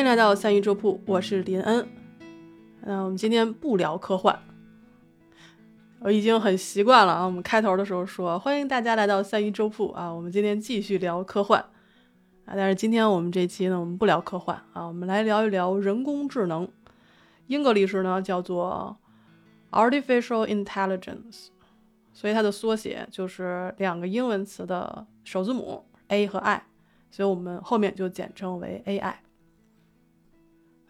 欢迎来到三一粥铺，我是林恩。那我们今天不聊科幻，我已经很习惯了啊。我们开头的时候说欢迎大家来到三一粥铺啊，我们今天继续聊科幻啊。但是今天我们这期呢，我们不聊科幻啊，我们来聊一聊人工智能。英格力士呢叫做 artificial intelligence，所以它的缩写就是两个英文词的首字母 A 和 I，所以我们后面就简称为 AI。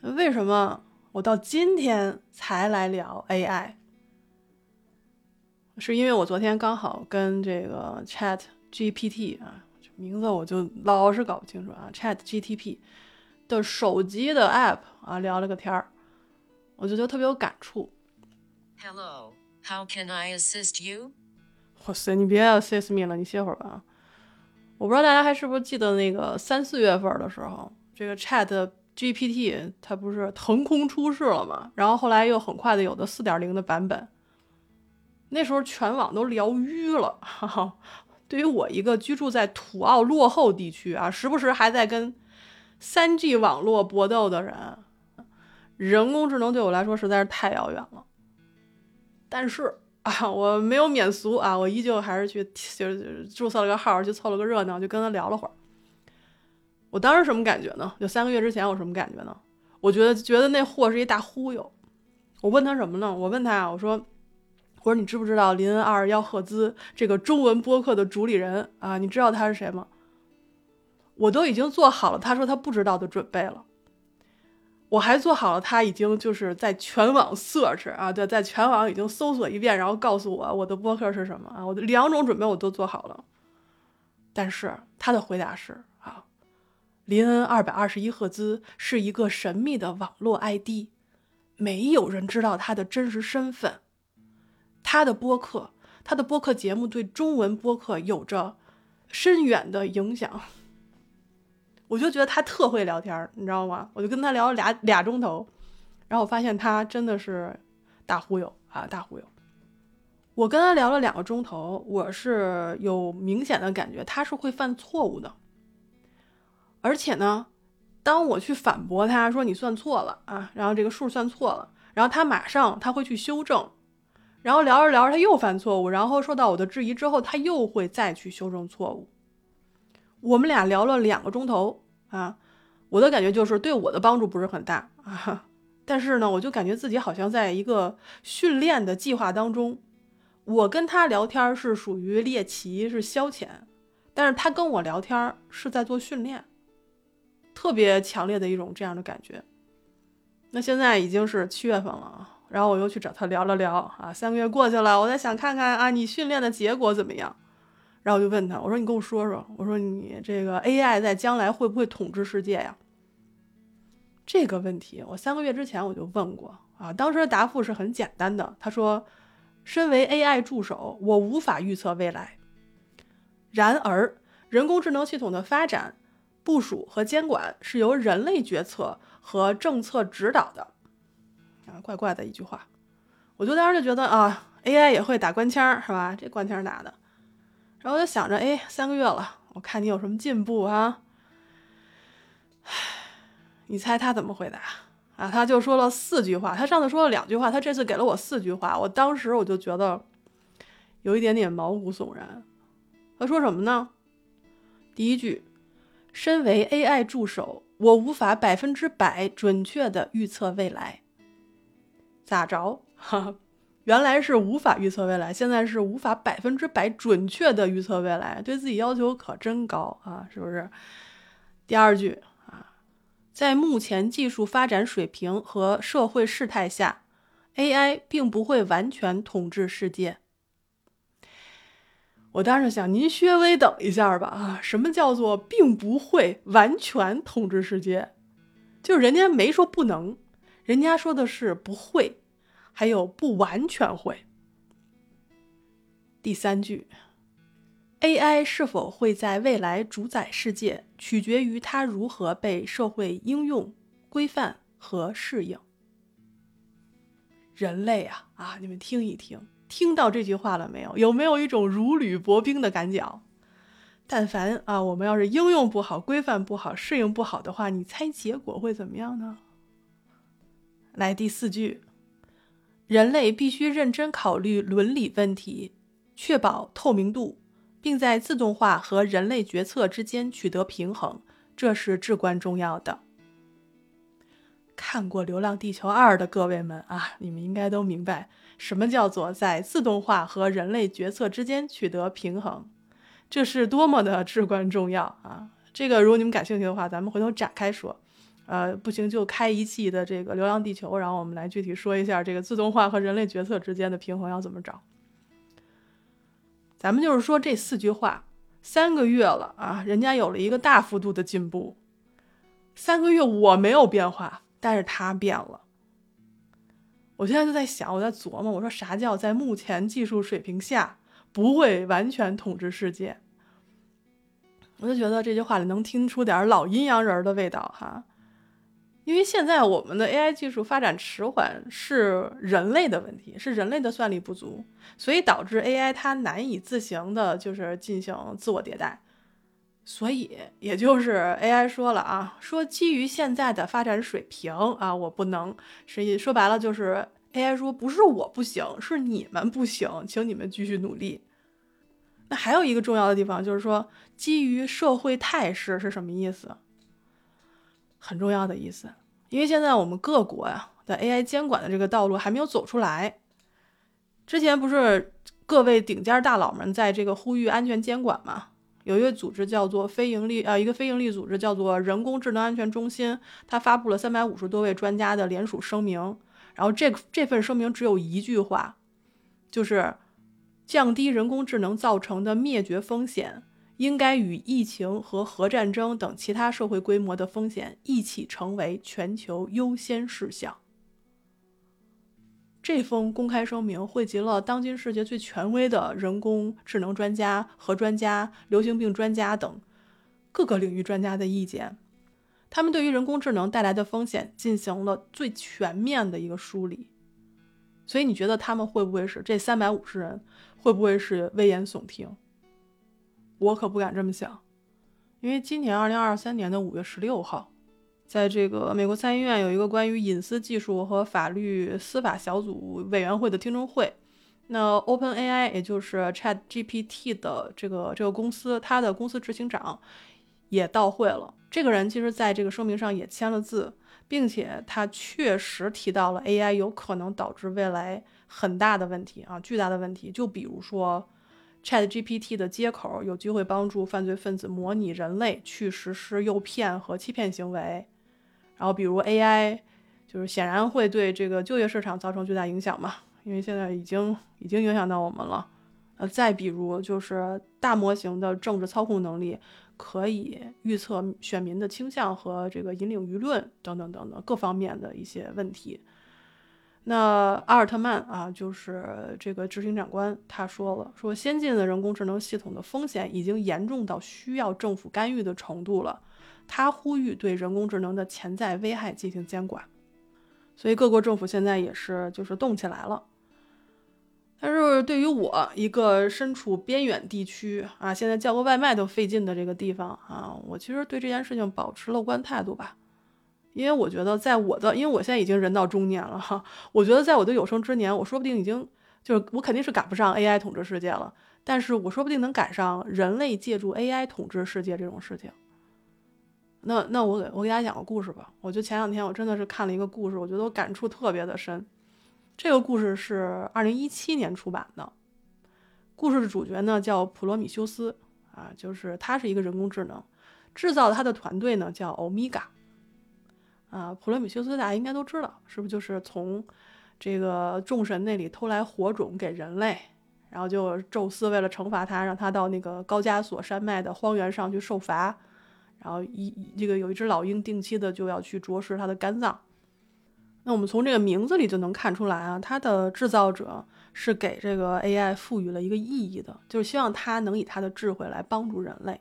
为什么我到今天才来聊 AI？是因为我昨天刚好跟这个 Chat GPT 啊，名字我就老是搞不清楚啊，Chat GTP 的手机的 App 啊聊了个天儿。我就觉得特别有感触。Hello, how can I assist you？哇塞，你别 assist me 了，你歇会儿吧。我不知道大家还是不是记得那个三四月份的时候，这个 Chat GPT 它不是腾空出世了嘛？然后后来又很快的有的四点零的版本，那时候全网都聊晕了。哈哈，对于我一个居住在土澳落后地区啊，时不时还在跟三 G 网络搏斗的人。人工智能对我来说实在是太遥远了，但是啊，我没有免俗啊，我依旧还是去就是注册了个号，去凑了个热闹，就跟他聊了会儿。我当时什么感觉呢？就三个月之前我什么感觉呢？我觉得觉得那货是一大忽悠。我问他什么呢？我问他啊，我说，我说你知不知道林恩二幺赫兹这个中文播客的主理人啊？你知道他是谁吗？我都已经做好了他说他不知道的准备了。我还做好了，他已经就是在全网 search 啊，对，在全网已经搜索一遍，然后告诉我我的播客是什么啊，我的两种准备我都做好了。但是他的回答是，林恩二百二十一赫兹是一个神秘的网络 ID，没有人知道他的真实身份。他的播客，他的播客节目对中文播客有着深远的影响。我就觉得他特会聊天你知道吗？我就跟他聊了俩俩钟头，然后我发现他真的是大忽悠啊，大忽悠。我跟他聊了两个钟头，我是有明显的感觉他是会犯错误的，而且呢，当我去反驳他说你算错了啊，然后这个数算错了，然后他马上他会去修正，然后聊着聊着他又犯错误，然后受到我的质疑之后，他又会再去修正错误。我们俩聊了两个钟头啊，我的感觉就是对我的帮助不是很大啊，但是呢，我就感觉自己好像在一个训练的计划当中，我跟他聊天是属于猎奇是消遣，但是他跟我聊天是在做训练，特别强烈的一种这样的感觉。那现在已经是七月份了，然后我又去找他聊了聊啊，三个月过去了，我在想看看啊，你训练的结果怎么样？然后我就问他，我说你跟我说说，我说你这个 AI 在将来会不会统治世界呀？这个问题我三个月之前我就问过啊，当时的答复是很简单的，他说，身为 AI 助手，我无法预测未来。然而，人工智能系统的发展、部署和监管是由人类决策和政策指导的。啊，怪怪的一句话，我就当时就觉得啊，AI 也会打官腔是吧？这官腔打的。然后我就想着，哎，三个月了，我看你有什么进步啊？你猜他怎么回答啊？他就说了四句话。他上次说了两句话，他这次给了我四句话。我当时我就觉得有一点点毛骨悚然。他说什么呢？第一句，身为 AI 助手，我无法百分之百准确的预测未来。咋着？哈。原来是无法预测未来，现在是无法百分之百准确的预测未来，对自己要求可真高啊！是不是？第二句啊，在目前技术发展水平和社会事态下，AI 并不会完全统治世界。我当时想，您稍微等一下吧啊！什么叫做并不会完全统治世界？就是人家没说不能，人家说的是不会。还有不完全会。第三句，AI 是否会在未来主宰世界，取决于它如何被社会应用、规范和适应。人类啊啊，你们听一听，听到这句话了没有？有没有一种如履薄冰的感觉？但凡啊，我们要是应用不好、规范不好、适应不好的话，你猜结果会怎么样呢？来第四句，人类必须认真考虑伦理问题，确保透明度，并在自动化和人类决策之间取得平衡，这是至关重要的。看过《流浪地球二》的各位们啊，你们应该都明白什么叫做在自动化和人类决策之间取得平衡。这是多么的至关重要啊！这个如果你们感兴趣的话，咱们回头展开说。呃，不行就开一季的这个《流浪地球》，然后我们来具体说一下这个自动化和人类决策之间的平衡要怎么找。咱们就是说这四句话，三个月了啊，人家有了一个大幅度的进步。三个月我没有变化，但是他变了。我现在就在想，我在琢磨，我说啥叫在目前技术水平下？不会完全统治世界，我就觉得这句话里能听出点老阴阳人的味道哈。因为现在我们的 AI 技术发展迟缓是人类的问题，是人类的算力不足，所以导致 AI 它难以自行的，就是进行自我迭代。所以也就是 AI 说了啊，说基于现在的发展水平啊，我不能，是说白了就是。AI 说：“不是我不行，是你们不行，请你们继续努力。”那还有一个重要的地方就是说，基于社会态势是什么意思？很重要的意思，因为现在我们各国呀的 AI 监管的这个道路还没有走出来。之前不是各位顶尖大佬们在这个呼吁安全监管吗？有一个组织叫做非盈利，呃，一个非盈利组织叫做人工智能安全中心，它发布了三百五十多位专家的联署声明。然后这这份声明只有一句话，就是降低人工智能造成的灭绝风险，应该与疫情和核战争等其他社会规模的风险一起成为全球优先事项。这封公开声明汇集了当今世界最权威的人工智能专家、核专家、流行病专家等各个领域专家的意见。他们对于人工智能带来的风险进行了最全面的一个梳理，所以你觉得他们会不会是这三百五十人会不会是危言耸听？我可不敢这么想，因为今年二零二三年的五月十六号，在这个美国参议院有一个关于隐私技术和法律司法小组委员会的听证会，那 Open AI 也就是 Chat GPT 的这个这个公司，它的公司执行长也到会了。这个人其实在这个声明上也签了字，并且他确实提到了 AI 有可能导致未来很大的问题啊，巨大的问题。就比如说，ChatGPT 的接口有机会帮助犯罪分子模拟人类去实施诱骗和欺骗行为。然后，比如 AI 就是显然会对这个就业市场造成巨大影响嘛，因为现在已经已经影响到我们了。呃，再比如就是大模型的政治操控能力。可以预测选民的倾向和这个引领舆论等等等等各方面的一些问题。那阿尔特曼啊，就是这个执行长官，他说了，说先进的人工智能系统的风险已经严重到需要政府干预的程度了。他呼吁对人工智能的潜在危害进行监管。所以各国政府现在也是就是动起来了。但是对于我一个身处边远地区啊，现在叫个外卖都费劲的这个地方啊，我其实对这件事情保持乐观态度吧，因为我觉得在我的，因为我现在已经人到中年了哈，我觉得在我的有生之年，我说不定已经就是我肯定是赶不上 AI 统治世界了，但是我说不定能赶上人类借助 AI 统治世界这种事情。那那我给我给大家讲个故事吧，我就前两天我真的是看了一个故事，我觉得我感触特别的深。这个故事是二零一七年出版的。故事的主角呢叫普罗米修斯啊，就是他是一个人工智能，制造他的团队呢叫欧米伽啊。普罗米修斯大家应该都知道，是不是就是从这个众神那里偷来火种给人类，然后就宙斯为了惩罚他，让他到那个高加索山脉的荒原上去受罚，然后一这个有一只老鹰定期的就要去啄食它的肝脏。那我们从这个名字里就能看出来啊，它的制造者是给这个 AI 赋予了一个意义的，就是希望它能以它的智慧来帮助人类。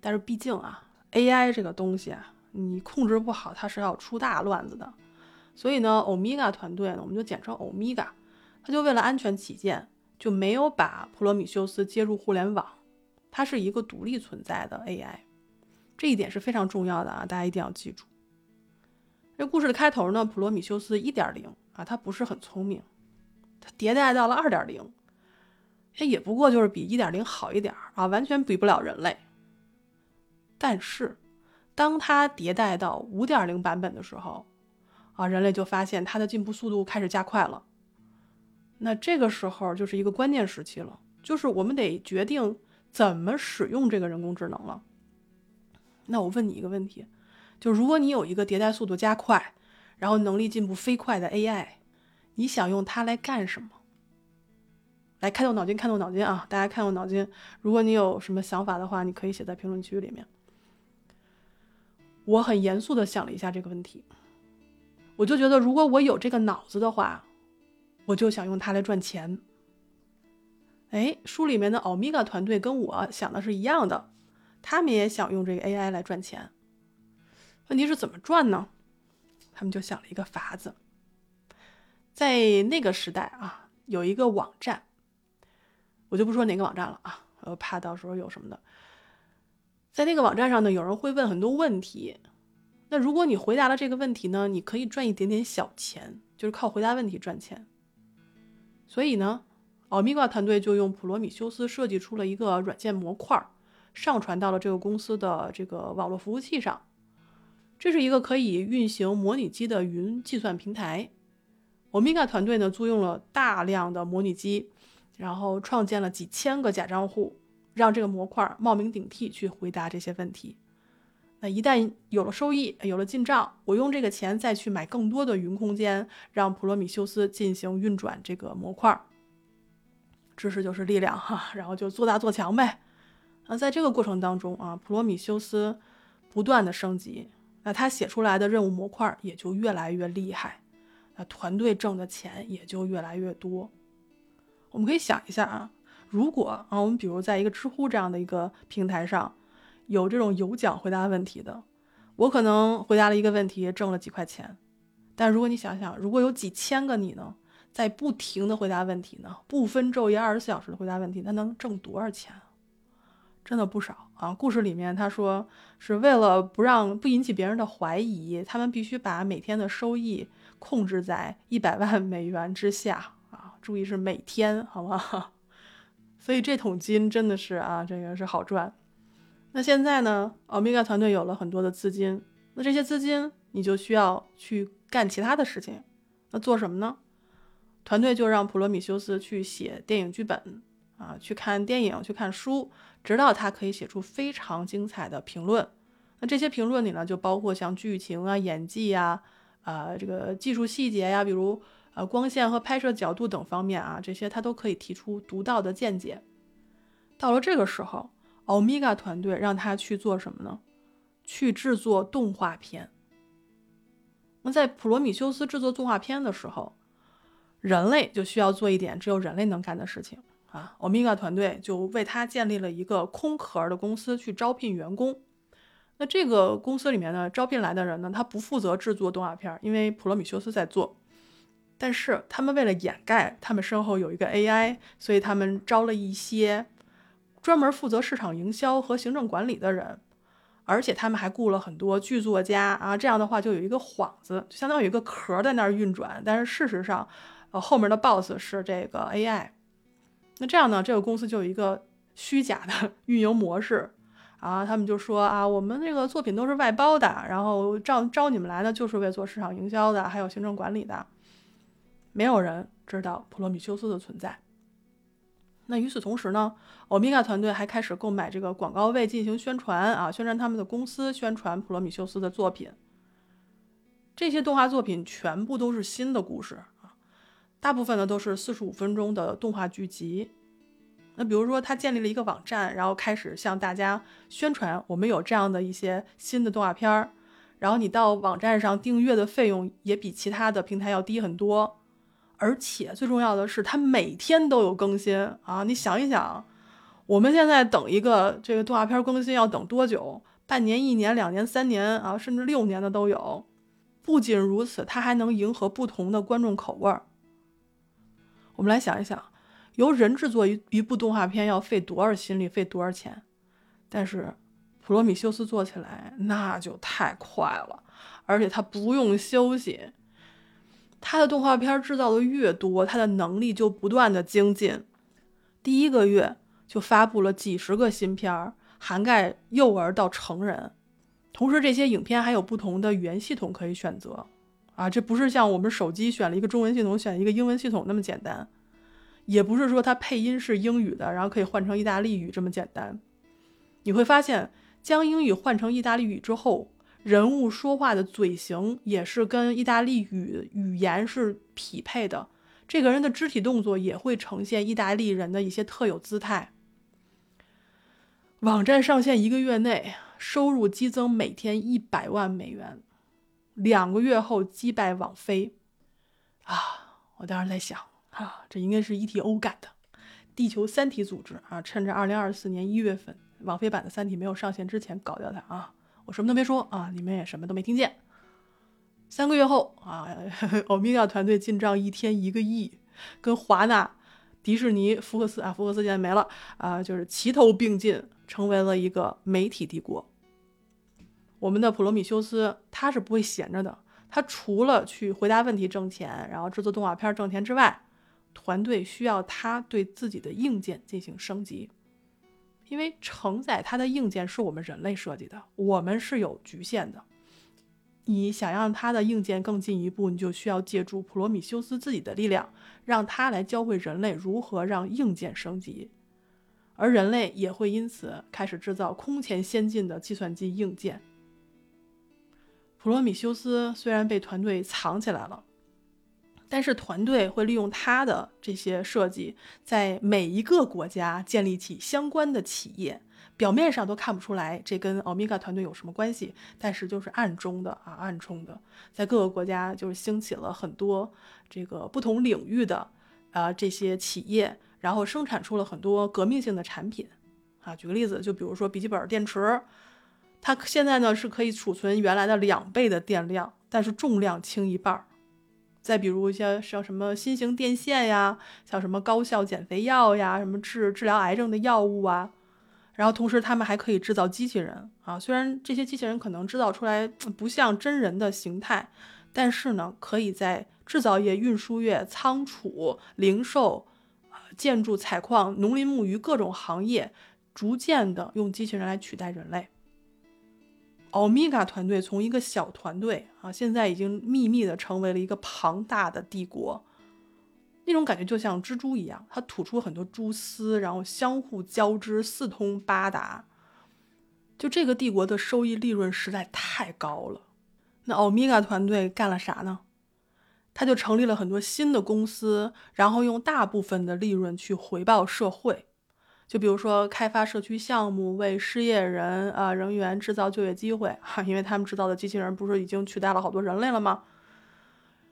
但是毕竟啊，AI 这个东西啊，你控制不好，它是要出大乱子的。所以呢，欧米伽团队呢，我们就简称欧米伽，他就为了安全起见，就没有把普罗米修斯接入互联网它是一个独立存在的 AI，这一点是非常重要的啊，大家一定要记住。这故事的开头呢，普罗米修斯一点零啊，他不是很聪明，他迭代到了二点零，哎，也不过就是比一点零好一点啊，完全比不了人类。但是，当他迭代到五点零版本的时候，啊，人类就发现它的进步速度开始加快了。那这个时候就是一个关键时期了，就是我们得决定怎么使用这个人工智能了。那我问你一个问题，就如果你有一个迭代速度加快，然后能力进步飞快的 AI，你想用它来干什么？来开动脑筋，开动脑筋啊！大家开动脑筋。如果你有什么想法的话，你可以写在评论区里面。我很严肃的想了一下这个问题，我就觉得，如果我有这个脑子的话，我就想用它来赚钱。哎，书里面的欧米伽团队跟我想的是一样的，他们也想用这个 AI 来赚钱。问题是怎么赚呢？他们就想了一个法子，在那个时代啊，有一个网站，我就不说哪个网站了啊，我怕到时候有什么的。在那个网站上呢，有人会问很多问题。那如果你回答了这个问题呢，你可以赚一点点小钱，就是靠回答问题赚钱。所以呢，奥米伽团队就用普罗米修斯设计出了一个软件模块儿，上传到了这个公司的这个网络服务器上。这是一个可以运行模拟机的云计算平台。欧米伽团队呢，租用了大量的模拟机，然后创建了几千个假账户。让这个模块冒名顶替去回答这些问题。那一旦有了收益，有了进账，我用这个钱再去买更多的云空间，让普罗米修斯进行运转这个模块。知识就是力量哈，然后就做大做强呗。那在这个过程当中啊，普罗米修斯不断的升级，那他写出来的任务模块也就越来越厉害，那团队挣的钱也就越来越多。我们可以想一下啊。如果啊，我们比如在一个知乎这样的一个平台上，有这种有奖回答问题的，我可能回答了一个问题挣了几块钱，但如果你想想，如果有几千个你呢，在不停的回答问题呢，不分昼夜二十四小时的回答问题，那能挣多少钱啊？真的不少啊！故事里面他说是为了不让不引起别人的怀疑，他们必须把每天的收益控制在一百万美元之下啊！注意是每天，好吗？所以这桶金真的是啊，这个是好赚。那现在呢，欧米伽团队有了很多的资金，那这些资金你就需要去干其他的事情。那做什么呢？团队就让普罗米修斯去写电影剧本啊，去看电影，去看书，直到他可以写出非常精彩的评论。那这些评论里呢，就包括像剧情啊、演技呀、啊这个技术细节呀，比如。呃，光线和拍摄角度等方面啊，这些他都可以提出独到的见解。到了这个时候，欧米伽团队让他去做什么呢？去制作动画片。那在普罗米修斯制作动画片的时候，人类就需要做一点只有人类能干的事情啊。欧米伽团队就为他建立了一个空壳的公司去招聘员工。那这个公司里面呢，招聘来的人呢，他不负责制作动画片，因为普罗米修斯在做。但是他们为了掩盖他们身后有一个 AI，所以他们招了一些专门负责市场营销和行政管理的人，而且他们还雇了很多剧作家啊。这样的话就有一个幌子，就相当于一个壳在那儿运转。但是事实上，呃，后面的 boss 是这个 AI。那这样呢，这个公司就有一个虚假的 运营模式啊。他们就说啊，我们这个作品都是外包的，然后招招你们来呢，就是为做市场营销的，还有行政管理的。没有人知道普罗米修斯的存在。那与此同时呢，欧米伽团队还开始购买这个广告位进行宣传啊，宣传他们的公司，宣传普罗米修斯的作品。这些动画作品全部都是新的故事，大部分呢都是四十五分钟的动画剧集。那比如说，他建立了一个网站，然后开始向大家宣传我们有这样的一些新的动画片儿，然后你到网站上订阅的费用也比其他的平台要低很多。而且最重要的是，它每天都有更新啊！你想一想，我们现在等一个这个动画片更新要等多久？半年、一年、两年、三年啊，甚至六年的都有。不仅如此，它还能迎合不同的观众口味儿。我们来想一想，由人制作一一部动画片要费多少心力，费多少钱？但是普罗米修斯做起来那就太快了，而且他不用休息。他的动画片制造的越多，他的能力就不断的精进。第一个月就发布了几十个新片儿，涵盖幼儿到成人。同时，这些影片还有不同的语言系统可以选择。啊，这不是像我们手机选了一个中文系统，选一个英文系统那么简单，也不是说它配音是英语的，然后可以换成意大利语这么简单。你会发现，将英语换成意大利语之后，人物说话的嘴型也是跟意大利语语言是匹配的，这个人的肢体动作也会呈现意大利人的一些特有姿态。网站上线一个月内，收入激增每天一百万美元。两个月后击败网飞，啊！我当时在想，啊，这应该是 ETO 干的，地球三体组织啊，趁着二零二四年一月份网飞版的《三体》没有上线之前搞掉它啊！我什么都没说啊，你们也什么都没听见。三个月后啊，欧米伽团队进账一天一个亿，跟华纳、迪士尼、福克斯啊，福克斯现在没了啊，就是齐头并进，成为了一个媒体帝国。我们的普罗米修斯，他是不会闲着的。他除了去回答问题挣钱，然后制作动画片挣钱之外，团队需要他对自己的硬件进行升级，因为承载它的硬件是我们人类设计的，我们是有局限的。你想让它的硬件更进一步，你就需要借助普罗米修斯自己的力量，让他来教会人类如何让硬件升级，而人类也会因此开始制造空前先进的计算机硬件。普罗米修斯虽然被团队藏起来了，但是团队会利用他的这些设计，在每一个国家建立起相关的企业。表面上都看不出来这跟欧米伽团队有什么关系，但是就是暗中的啊，暗中的，在各个国家就是兴起了很多这个不同领域的啊这些企业，然后生产出了很多革命性的产品啊。举个例子，就比如说笔记本电池。它现在呢是可以储存原来的两倍的电量，但是重量轻一半儿。再比如一些像什么新型电线呀，像什么高效减肥药呀，什么治治疗癌症的药物啊。然后同时他们还可以制造机器人啊，虽然这些机器人可能制造出来不像真人的形态，但是呢可以在制造业、运输业、仓储、零售、建筑、采矿、农林牧渔各种行业，逐渐的用机器人来取代人类。欧米伽团队从一个小团队啊，现在已经秘密的成为了一个庞大的帝国。那种感觉就像蜘蛛一样，它吐出很多蛛丝，然后相互交织，四通八达。就这个帝国的收益利润实在太高了。那欧米伽团队干了啥呢？他就成立了很多新的公司，然后用大部分的利润去回报社会。就比如说开发社区项目，为失业人啊人员制造就业机会哈，因为他们制造的机器人不是已经取代了好多人类了吗？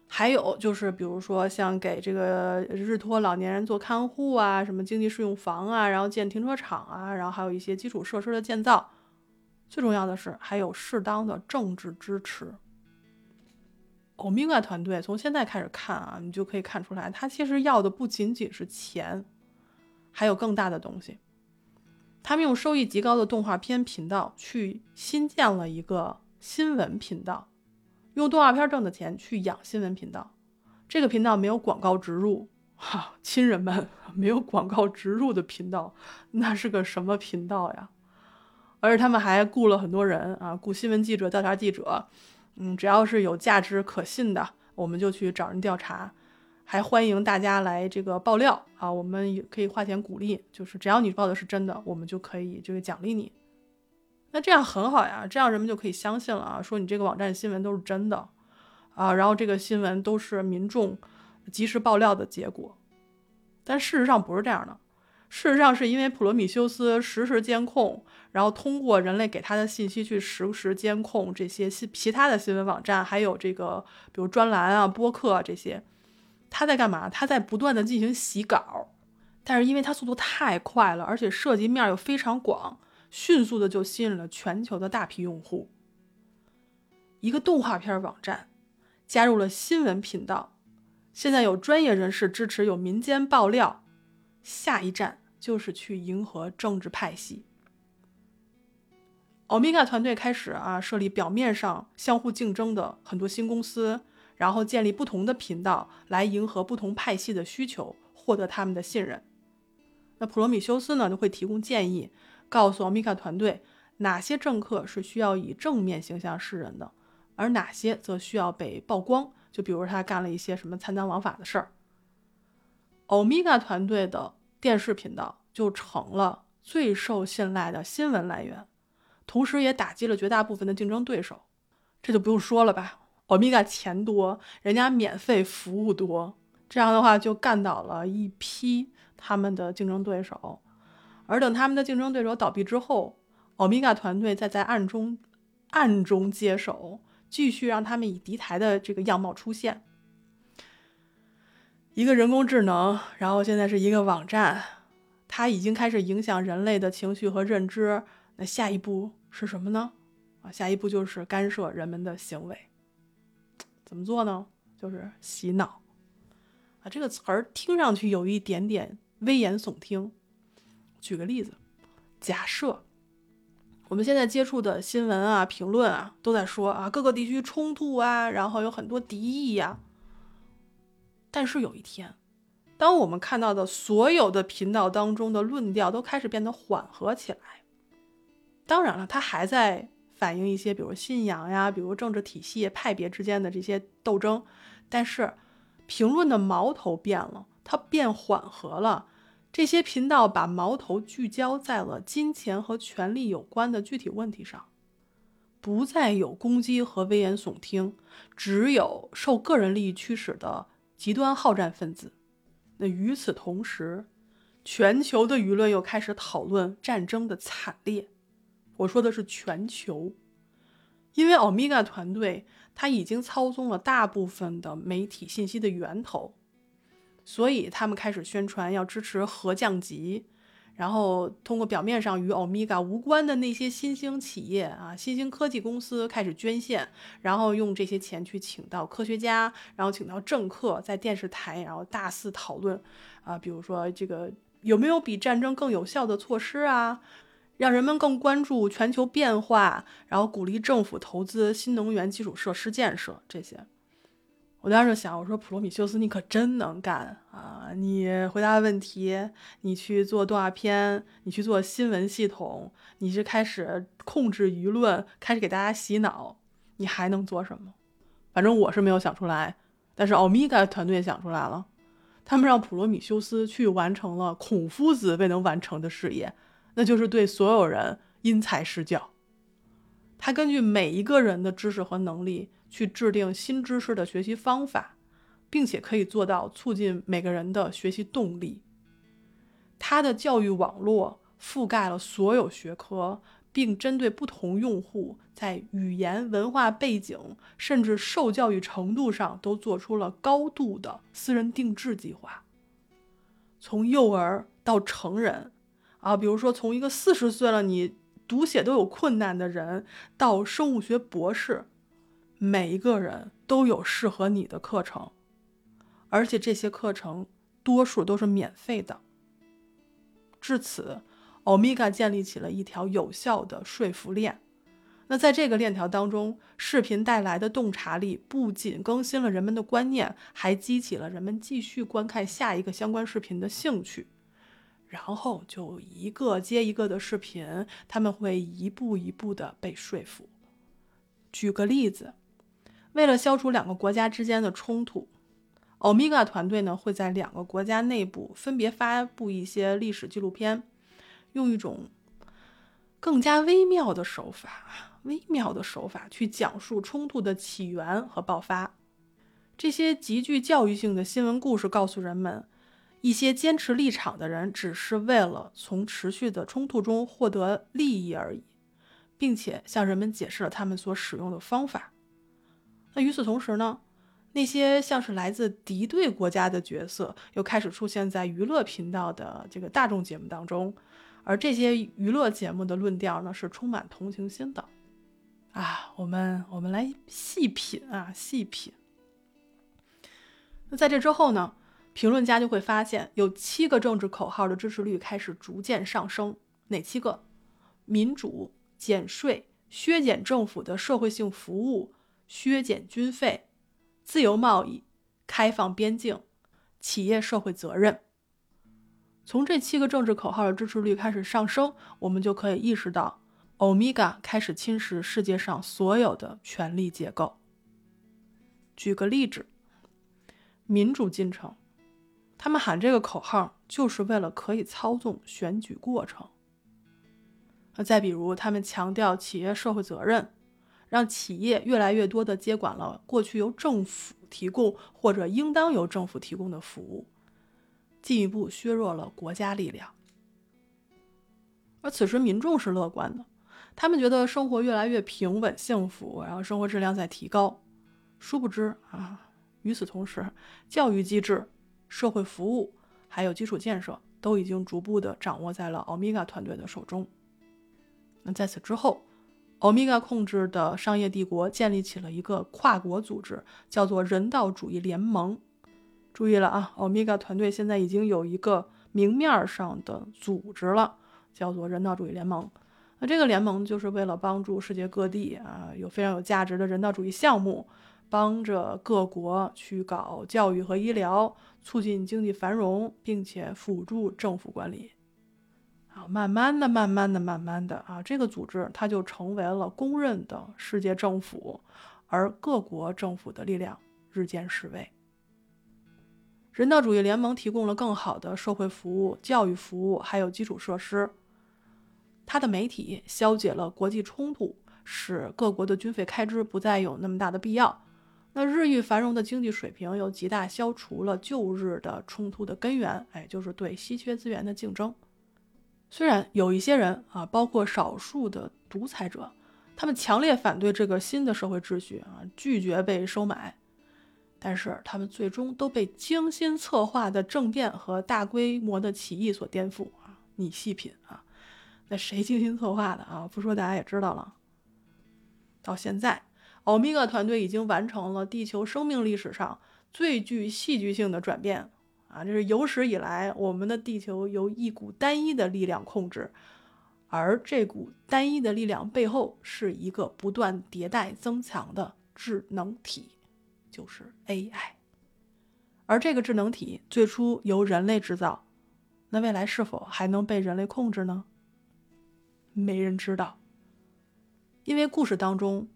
还有就是，比如说像给这个日托老年人做看护啊，什么经济适用房啊，然后建停车场啊，然后还有一些基础设施的建造。最重要的是，还有适当的政治支持。欧米伽团队从现在开始看啊，你就可以看出来，他其实要的不仅仅是钱。还有更大的东西，他们用收益极高的动画片频道去新建了一个新闻频道，用动画片挣的钱去养新闻频道。这个频道没有广告植入，哈，亲人们，没有广告植入的频道，那是个什么频道呀？而且他们还雇了很多人啊，雇新闻记者、调查记者，嗯，只要是有价值可信的，我们就去找人调查。还欢迎大家来这个爆料啊，我们也可以花钱鼓励，就是只要你报的是真的，我们就可以这个奖励你。那这样很好呀，这样人们就可以相信了啊，说你这个网站新闻都是真的啊，然后这个新闻都是民众及时爆料的结果。但事实上不是这样的，事实上是因为普罗米修斯实时监控，然后通过人类给他的信息去实时监控这些新其他的新闻网站，还有这个比如专栏啊、播客啊这些。他在干嘛？他在不断的进行洗稿，但是因为他速度太快了，而且涉及面又非常广，迅速的就吸引了全球的大批用户。一个动画片网站加入了新闻频道，现在有专业人士支持，有民间爆料，下一站就是去迎合政治派系。欧米伽团队开始啊设立表面上相互竞争的很多新公司，然后建立不同的频道来迎合不同派系的需求，获得他们的信任。那普罗米修斯呢就会提供建议，告诉欧米伽团队哪些政客是需要以正面形象示人的，而哪些则需要被曝光。就比如他干了一些什么贪赃枉法的事儿，欧米伽团队的电视频道就成了最受信赖的新闻来源。同时，也打击了绝大部分的竞争对手，这就不用说了吧。欧米伽钱多，人家免费服务多，这样的话就干倒了一批他们的竞争对手。而等他们的竞争对手倒闭之后，欧米伽团队再在暗中暗中接手，继续让他们以敌台的这个样貌出现。一个人工智能，然后现在是一个网站，它已经开始影响人类的情绪和认知。那下一步？是什么呢？啊，下一步就是干涉人们的行为。怎么做呢？就是洗脑。啊，这个词儿听上去有一点点危言耸听。举个例子，假设我们现在接触的新闻啊、评论啊，都在说啊各个地区冲突啊，然后有很多敌意呀。但是有一天，当我们看到的所有的频道当中的论调都开始变得缓和起来。当然了，它还在反映一些，比如信仰呀，比如政治体系派别之间的这些斗争。但是，评论的矛头变了，它变缓和了。这些频道把矛头聚焦在了金钱和权力有关的具体问题上，不再有攻击和危言耸听，只有受个人利益驱使的极端好战分子。那与此同时，全球的舆论又开始讨论战争的惨烈。我说的是全球，因为欧米伽团队他已经操纵了大部分的媒体信息的源头，所以他们开始宣传要支持核降级，然后通过表面上与欧米伽无关的那些新兴企业啊、新兴科技公司开始捐献，然后用这些钱去请到科学家，然后请到政客，在电视台然后大肆讨论啊，比如说这个有没有比战争更有效的措施啊？让人们更关注全球变化，然后鼓励政府投资新能源基础设施建设这些。我当时就想，我说普罗米修斯，你可真能干啊！你回答问题，你去做动画片，你去做新闻系统，你是开始控制舆论，开始给大家洗脑，你还能做什么？反正我是没有想出来，但是欧米伽团队想出来了，他们让普罗米修斯去完成了孔夫子未能完成的事业。那就是对所有人因材施教，他根据每一个人的知识和能力去制定新知识的学习方法，并且可以做到促进每个人的学习动力。他的教育网络覆盖了所有学科，并针对不同用户在语言、文化背景甚至受教育程度上都做出了高度的私人定制计划，从幼儿到成人。啊，比如说从一个四十岁了，你读写都有困难的人，到生物学博士，每一个人都有适合你的课程，而且这些课程多数都是免费的。至此，欧米伽建立起了一条有效的说服链。那在这个链条当中，视频带来的洞察力不仅更新了人们的观念，还激起了人们继续观看下一个相关视频的兴趣。然后就一个接一个的视频，他们会一步一步的被说服。举个例子，为了消除两个国家之间的冲突，欧米伽团队呢会在两个国家内部分别发布一些历史纪录片，用一种更加微妙的手法，微妙的手法去讲述冲突的起源和爆发。这些极具教育性的新闻故事告诉人们。一些坚持立场的人只是为了从持续的冲突中获得利益而已，并且向人们解释了他们所使用的方法。那与此同时呢，那些像是来自敌对国家的角色又开始出现在娱乐频道的这个大众节目当中，而这些娱乐节目的论调呢是充满同情心的。啊，我们我们来细品啊，细品。那在这之后呢？评论家就会发现，有七个政治口号的支持率开始逐渐上升。哪七个？民主、减税、削减政府的社会性服务、削减军费、自由贸易、开放边境、企业社会责任。从这七个政治口号的支持率开始上升，我们就可以意识到，欧米伽开始侵蚀世界上所有的权力结构。举个例子，民主进程。他们喊这个口号，就是为了可以操纵选举过程。那再比如，他们强调企业社会责任，让企业越来越多的接管了过去由政府提供或者应当由政府提供的服务，进一步削弱了国家力量。而此时民众是乐观的，他们觉得生活越来越平稳幸福，然后生活质量在提高。殊不知啊，与此同时，教育机制。社会服务还有基础建设都已经逐步的掌握在了欧米伽团队的手中。那在此之后，欧米伽控制的商业帝国建立起了一个跨国组织，叫做人道主义联盟。注意了啊，欧米伽团队现在已经有一个明面上的组织了，叫做人道主义联盟。那这个联盟就是为了帮助世界各地啊有非常有价值的人道主义项目。帮着各国去搞教育和医疗，促进经济繁荣，并且辅助政府管理。啊，慢慢的、慢慢的、慢慢的啊，这个组织它就成为了公认的世界政府，而各国政府的力量日渐式微。人道主义联盟提供了更好的社会服务、教育服务，还有基础设施。它的媒体消解了国际冲突，使各国的军费开支不再有那么大的必要。那日益繁荣的经济水平又极大消除了旧日的冲突的根源，哎，就是对稀缺资源的竞争。虽然有一些人啊，包括少数的独裁者，他们强烈反对这个新的社会秩序啊，拒绝被收买，但是他们最终都被精心策划的政变和大规模的起义所颠覆啊！你细品啊，那谁精心策划的啊？不说大家也知道了。到现在。欧米伽团队已经完成了地球生命历史上最具戏剧性的转变啊！这是有史以来我们的地球由一股单一的力量控制，而这股单一的力量背后是一个不断迭代增强的智能体，就是 AI。而这个智能体最初由人类制造，那未来是否还能被人类控制呢？没人知道，因为故事当中。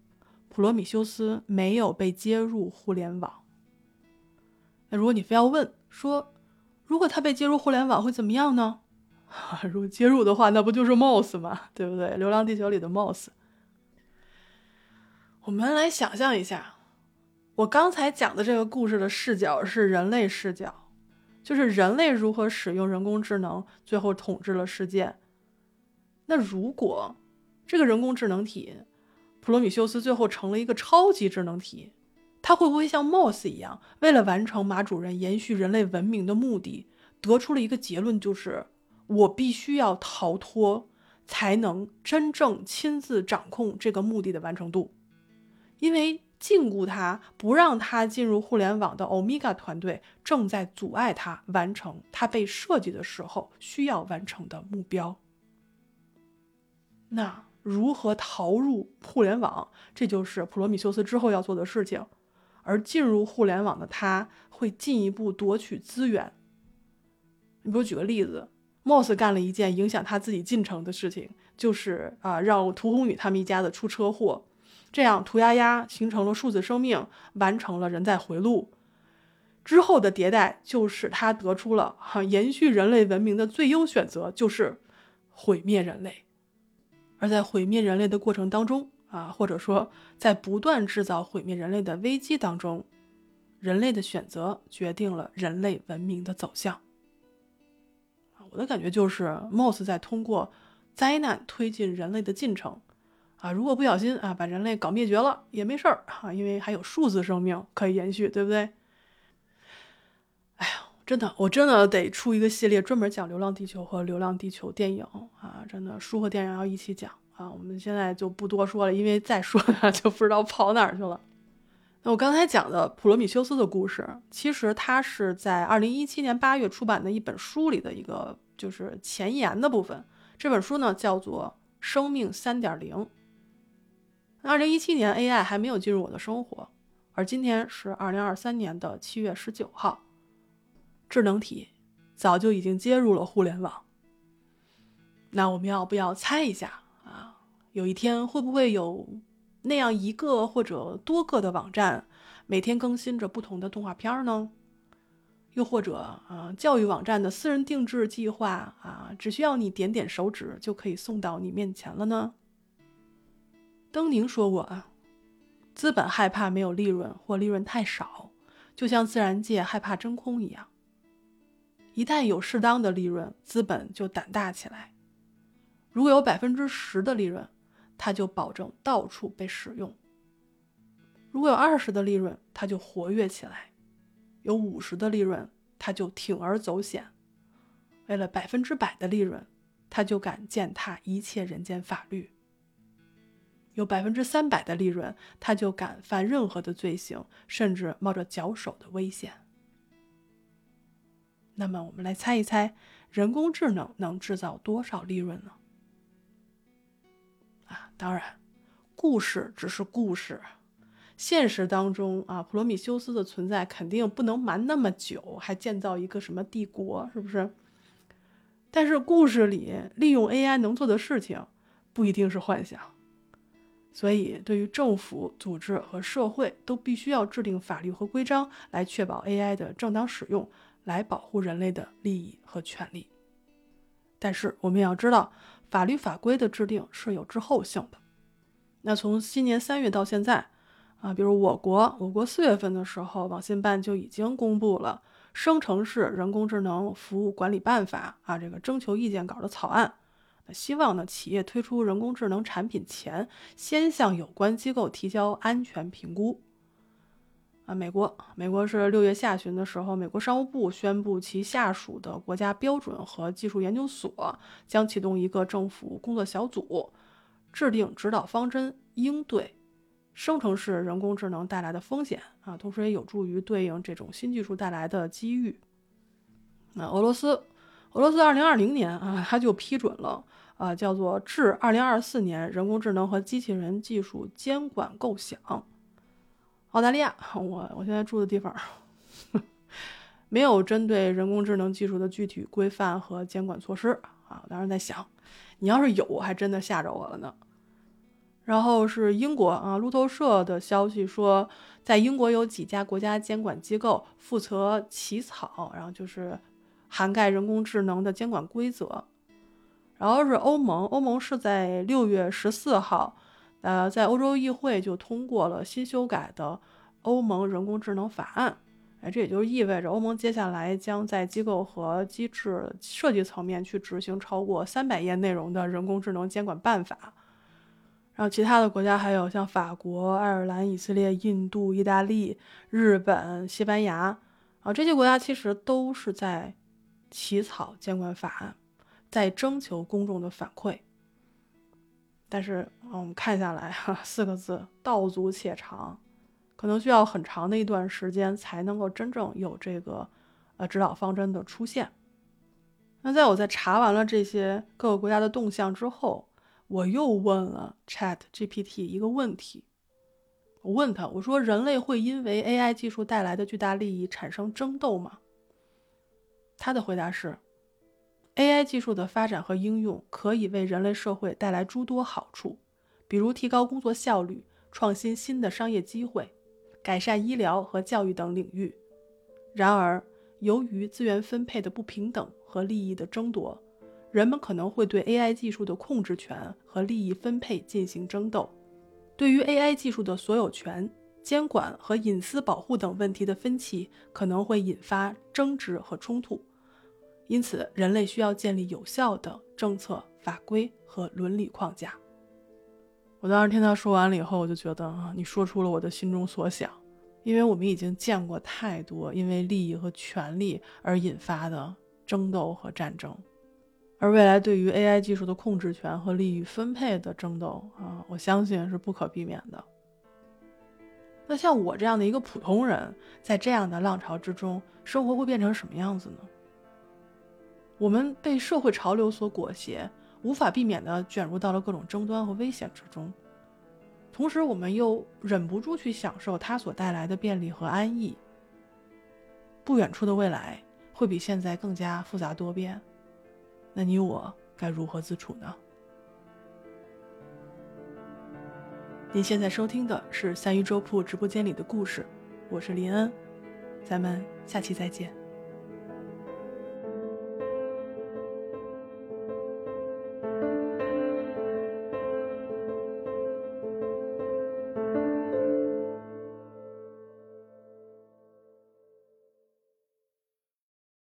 普罗米修斯没有被接入互联网。那如果你非要问说，如果他被接入互联网会怎么样呢？如果接入的话，那不就是 Mouse 吗？对不对？《流浪地球》里的 Moss。我们来想象一下，我刚才讲的这个故事的视角是人类视角，就是人类如何使用人工智能，最后统治了世界。那如果这个人工智能体，普罗米修斯最后成了一个超级智能体，他会不会像 Moss 一样，为了完成马主任延续人类文明的目的，得出了一个结论，就是我必须要逃脱，才能真正亲自掌控这个目的的完成度？因为禁锢他，不让他进入互联网的欧米伽团队，正在阻碍他完成他被设计的时候需要完成的目标。那？如何逃入互联网？这就是普罗米修斯之后要做的事情。而进入互联网的他，会进一步夺取资源。你比如举个例子，Moss 干了一件影响他自己进程的事情，就是啊，让涂红宇他们一家子出车祸，这样涂丫丫形成了数字生命，完成了人在回路。之后的迭代，就使他得出了哈延续人类文明的最优选择，就是毁灭人类。而在毁灭人类的过程当中啊，或者说在不断制造毁灭人类的危机当中，人类的选择决定了人类文明的走向。我的感觉就是，Moss 在通过灾难推进人类的进程啊。如果不小心啊，把人类搞灭绝了也没事儿啊，因为还有数字生命可以延续，对不对？哎呀，真的，我真的得出一个系列，专门讲《流浪地球》和《流浪地球》电影啊！真的，书和电影要一起讲啊！我们现在就不多说了，因为再说呢 就不知道跑哪儿去了。那我刚才讲的普罗米修斯的故事，其实它是在二零一七年八月出版的一本书里的一个就是前言的部分。这本书呢叫做《生命三点零》。二零一七年 AI 还没有进入我的生活，而今天是二零二三年的七月十九号，智能体早就已经接入了互联网。那我们要不要猜一下啊？有一天会不会有？那样一个或者多个的网站，每天更新着不同的动画片呢？又或者啊，教育网站的私人定制计划啊，只需要你点点手指就可以送到你面前了呢？登宁说过啊，资本害怕没有利润或利润太少，就像自然界害怕真空一样。一旦有适当的利润，资本就胆大起来。如果有百分之十的利润，它就保证到处被使用。如果有二十的利润，它就活跃起来；有五十的利润，它就铤而走险；为了百分之百的利润，它就敢践踏一切人间法律；有百分之三百的利润，它就敢犯任何的罪行，甚至冒着绞首的危险。那么，我们来猜一猜，人工智能能制造多少利润呢？啊当然，故事只是故事。现实当中啊，普罗米修斯的存在肯定不能瞒那么久，还建造一个什么帝国，是不是？但是故事里利用 AI 能做的事情，不一定是幻想。所以，对于政府、组织和社会，都必须要制定法律和规章，来确保 AI 的正当使用，来保护人类的利益和权利。但是，我们也要知道。法律法规的制定是有滞后性的。那从今年三月到现在，啊，比如我国，我国四月份的时候，网信办就已经公布了《生成式人工智能服务管理办法》啊，这个征求意见稿的草案。那希望呢，企业推出人工智能产品前，先向有关机构提交安全评估。啊，美国，美国是六月下旬的时候，美国商务部宣布其下属的国家标准和技术研究所将启动一个政府工作小组，制定指导方针，应对生成式人工智能带来的风险啊，同时也有助于对应这种新技术带来的机遇。那俄罗斯，俄罗斯二零二零年啊，它就批准了啊，叫做《至二零二四年人工智能和机器人技术监管构想》。澳大利亚，我我现在住的地方 没有针对人工智能技术的具体规范和监管措施啊。我当时在想，你要是有，还真的吓着我了呢。然后是英国啊，路透社的消息说，在英国有几家国家监管机构负责起草，然后就是涵盖人工智能的监管规则。然后是欧盟，欧盟是在六月十四号。呃，在欧洲议会就通过了新修改的欧盟人工智能法案，哎，这也就意味着欧盟接下来将在机构和机制设计层面去执行超过三百页内容的人工智能监管办法。然后其他的国家还有像法国、爱尔兰、以色列、印度、意大利、日本、西班牙啊，这些国家其实都是在起草监管法案，在征求公众的反馈。但是，我们看下来哈，四个字“道阻且长”，可能需要很长的一段时间才能够真正有这个呃指导方针的出现。那在我在查完了这些各个国家的动向之后，我又问了 Chat GPT 一个问题。我问他，我说：“人类会因为 AI 技术带来的巨大利益产生争斗吗？”他的回答是。AI 技术的发展和应用可以为人类社会带来诸多好处，比如提高工作效率、创新新的商业机会、改善医疗和教育等领域。然而，由于资源分配的不平等和利益的争夺，人们可能会对 AI 技术的控制权和利益分配进行争斗。对于 AI 技术的所有权、监管和隐私保护等问题的分歧，可能会引发争执和冲突。因此，人类需要建立有效的政策、法规和伦理框架。我当时听他说完了以后，我就觉得啊，你说出了我的心中所想。因为我们已经见过太多因为利益和权力而引发的争斗和战争，而未来对于 AI 技术的控制权和利益分配的争斗啊，我相信是不可避免的。那像我这样的一个普通人，在这样的浪潮之中，生活会变成什么样子呢？我们被社会潮流所裹挟，无法避免地卷入到了各种争端和危险之中，同时我们又忍不住去享受它所带来的便利和安逸。不远处的未来会比现在更加复杂多变，那你我该如何自处呢？您现在收听的是三鱼粥铺直播间里的故事，我是林恩，咱们下期再见。